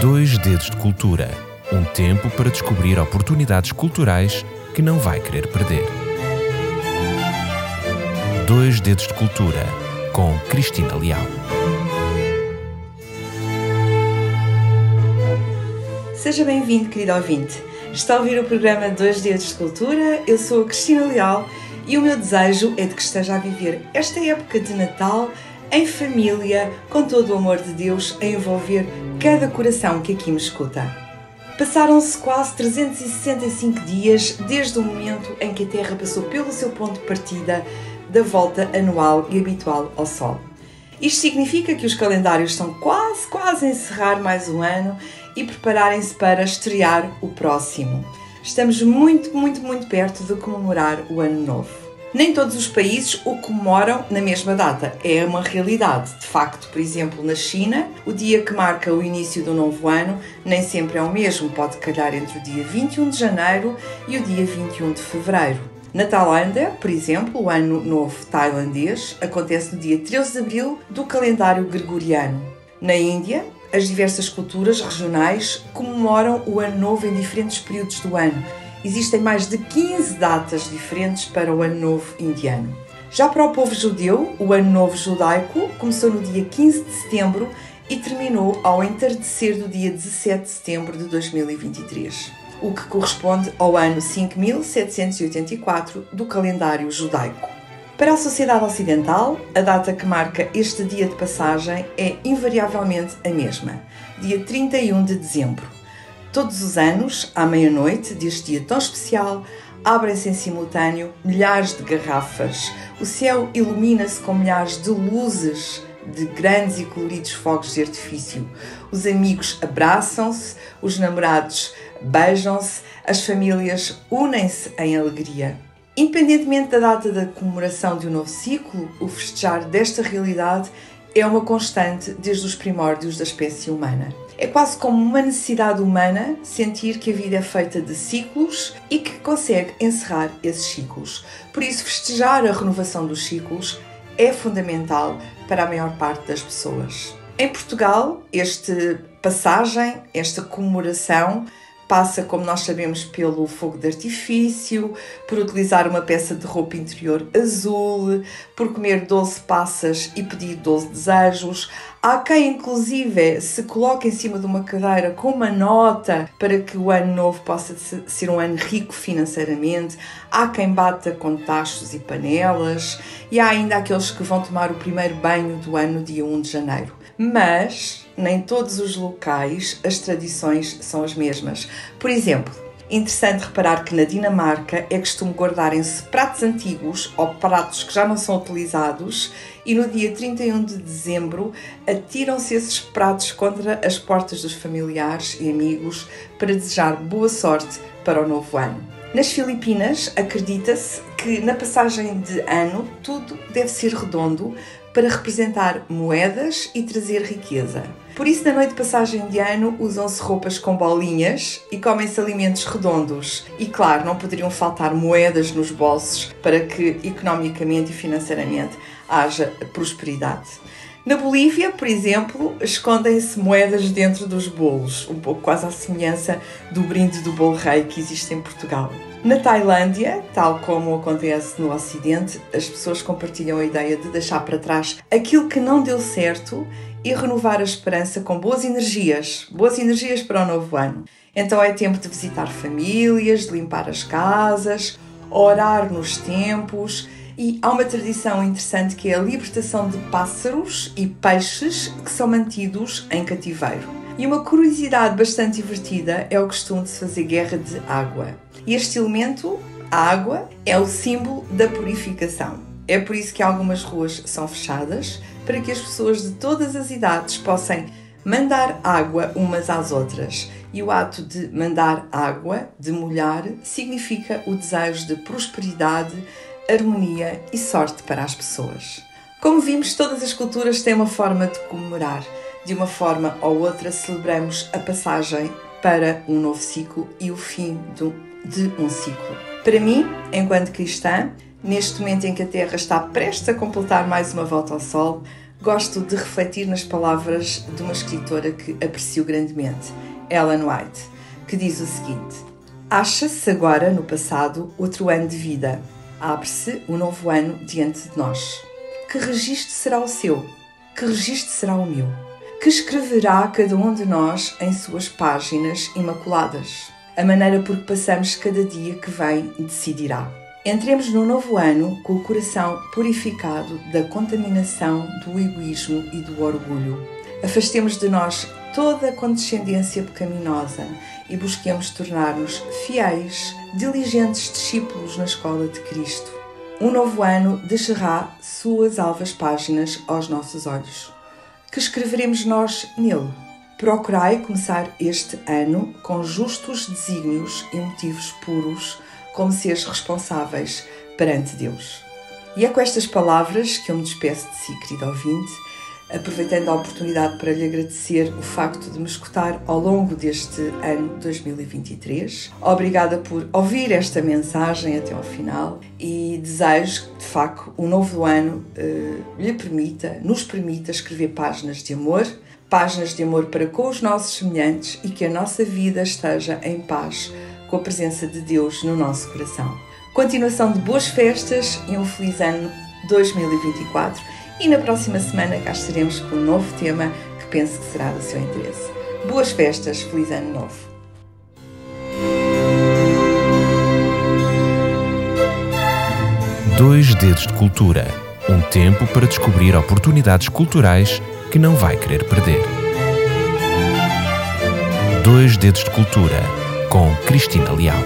Dois Dedos de Cultura um tempo para descobrir oportunidades culturais que não vai querer perder. Dois Dedos de Cultura com Cristina Leal. Seja bem-vindo, querido ouvinte. Está a ouvir o programa Dois Dedos de Cultura. Eu sou a Cristina Leal e o meu desejo é de que esteja a viver esta época de Natal em família, com todo o amor de Deus a envolver cada coração que aqui me escuta. Passaram-se quase 365 dias desde o momento em que a Terra passou pelo seu ponto de partida da volta anual e habitual ao Sol. Isto significa que os calendários estão quase, quase a encerrar mais um ano e prepararem-se para estrear o próximo. Estamos muito, muito, muito perto de comemorar o Ano Novo. Nem todos os países o comemoram na mesma data. É uma realidade. De facto, por exemplo, na China, o dia que marca o início do novo ano nem sempre é o mesmo. Pode calhar entre o dia 21 de janeiro e o dia 21 de fevereiro. Na Tailândia, por exemplo, o Ano Novo Tailandês acontece no dia 13 de abril do calendário gregoriano. Na Índia, as diversas culturas regionais comemoram o Ano Novo em diferentes períodos do ano existem mais de 15 datas diferentes para o Ano Novo indiano. Já para o povo judeu, o Ano Novo judaico começou no dia 15 de setembro e terminou ao entardecer do dia 17 de setembro de 2023, o que corresponde ao ano 5784 do calendário judaico. Para a sociedade ocidental, a data que marca este dia de passagem é invariavelmente a mesma, dia 31 de dezembro Todos os anos, à meia-noite deste dia tão especial, abrem-se em simultâneo milhares de garrafas. O céu ilumina-se com milhares de luzes de grandes e coloridos fogos de artifício. Os amigos abraçam-se, os namorados beijam-se, as famílias unem-se em alegria. Independentemente da data da comemoração de um novo ciclo, o festejar desta realidade é uma constante desde os primórdios da espécie humana. É quase como uma necessidade humana sentir que a vida é feita de ciclos e que consegue encerrar esses ciclos. Por isso, festejar a renovação dos ciclos é fundamental para a maior parte das pessoas. Em Portugal, esta passagem, esta comemoração, passa, como nós sabemos, pelo fogo de artifício, por utilizar uma peça de roupa interior azul, por comer 12 passas e pedir 12 desejos. Há quem, inclusive, se coloque em cima de uma cadeira com uma nota para que o ano novo possa ser um ano rico financeiramente. Há quem bata com tachos e panelas. E há ainda aqueles que vão tomar o primeiro banho do ano, dia 1 de janeiro. Mas nem todos os locais as tradições são as mesmas. Por exemplo, interessante reparar que na Dinamarca é costume guardarem-se pratos antigos ou pratos que já não são utilizados e no dia 31 de dezembro atiram-se esses pratos contra as portas dos familiares e amigos para desejar boa sorte para o novo ano. Nas Filipinas, acredita-se que na passagem de ano tudo deve ser redondo para representar moedas e trazer riqueza. Por isso, na noite de passagem de ano, usam-se roupas com bolinhas e comem-se alimentos redondos. E claro, não poderiam faltar moedas nos bolsos para que economicamente e financeiramente haja prosperidade. Na Bolívia, por exemplo, escondem-se moedas dentro dos bolos, um pouco quase à semelhança do brinde do bolo rei que existe em Portugal. Na Tailândia, tal como acontece no Ocidente, as pessoas compartilham a ideia de deixar para trás aquilo que não deu certo e renovar a esperança com boas energias, boas energias para o novo ano. Então é tempo de visitar famílias, de limpar as casas, orar nos tempos e há uma tradição interessante que é a libertação de pássaros e peixes que são mantidos em cativeiro. E uma curiosidade bastante divertida é o costume de se fazer guerra de água. E este elemento, a água, é o símbolo da purificação. É por isso que algumas ruas são fechadas, para que as pessoas de todas as idades possam mandar água umas às outras. E o ato de mandar água, de molhar, significa o desejo de prosperidade, harmonia e sorte para as pessoas. Como vimos, todas as culturas têm uma forma de comemorar. De uma forma ou outra, celebramos a passagem para um novo ciclo e o fim de um ciclo. Para mim, enquanto cristã, neste momento em que a Terra está prestes a completar mais uma volta ao Sol, gosto de refletir nas palavras de uma escritora que aprecio grandemente, Ellen White, que diz o seguinte: Acha-se agora, no passado, outro ano de vida. Abre-se um novo ano diante de nós. Que registro será o seu? Que registro será o meu? Que escreverá cada um de nós em suas páginas imaculadas? A maneira por que passamos cada dia que vem decidirá. Entremos no novo ano com o coração purificado da contaminação, do egoísmo e do orgulho. Afastemos de nós toda a condescendência pecaminosa e busquemos tornar-nos fiéis, diligentes discípulos na escola de Cristo. Um novo ano deixará suas alvas páginas aos nossos olhos. Que escreveremos nós nele? Procurai começar este ano com justos desígnios e motivos puros como seres responsáveis perante Deus. E é com estas palavras que eu me despeço de si, querido ouvinte, aproveitando a oportunidade para lhe agradecer o facto de me escutar ao longo deste ano 2023. Obrigada por ouvir esta mensagem até ao final e desejo que, de facto, o novo ano eh, lhe permita, nos permita escrever páginas de amor, páginas de amor para com os nossos semelhantes e que a nossa vida esteja em paz com a presença de Deus no nosso coração. Continuação de boas festas e um feliz ano 2024 e na próxima semana cá estaremos com um novo tema que penso que será do seu interesse. Boas festas, feliz ano novo! Dois Dedos de Cultura um tempo para descobrir oportunidades culturais que não vai querer perder. Dois Dedos de Cultura com Cristina Leal.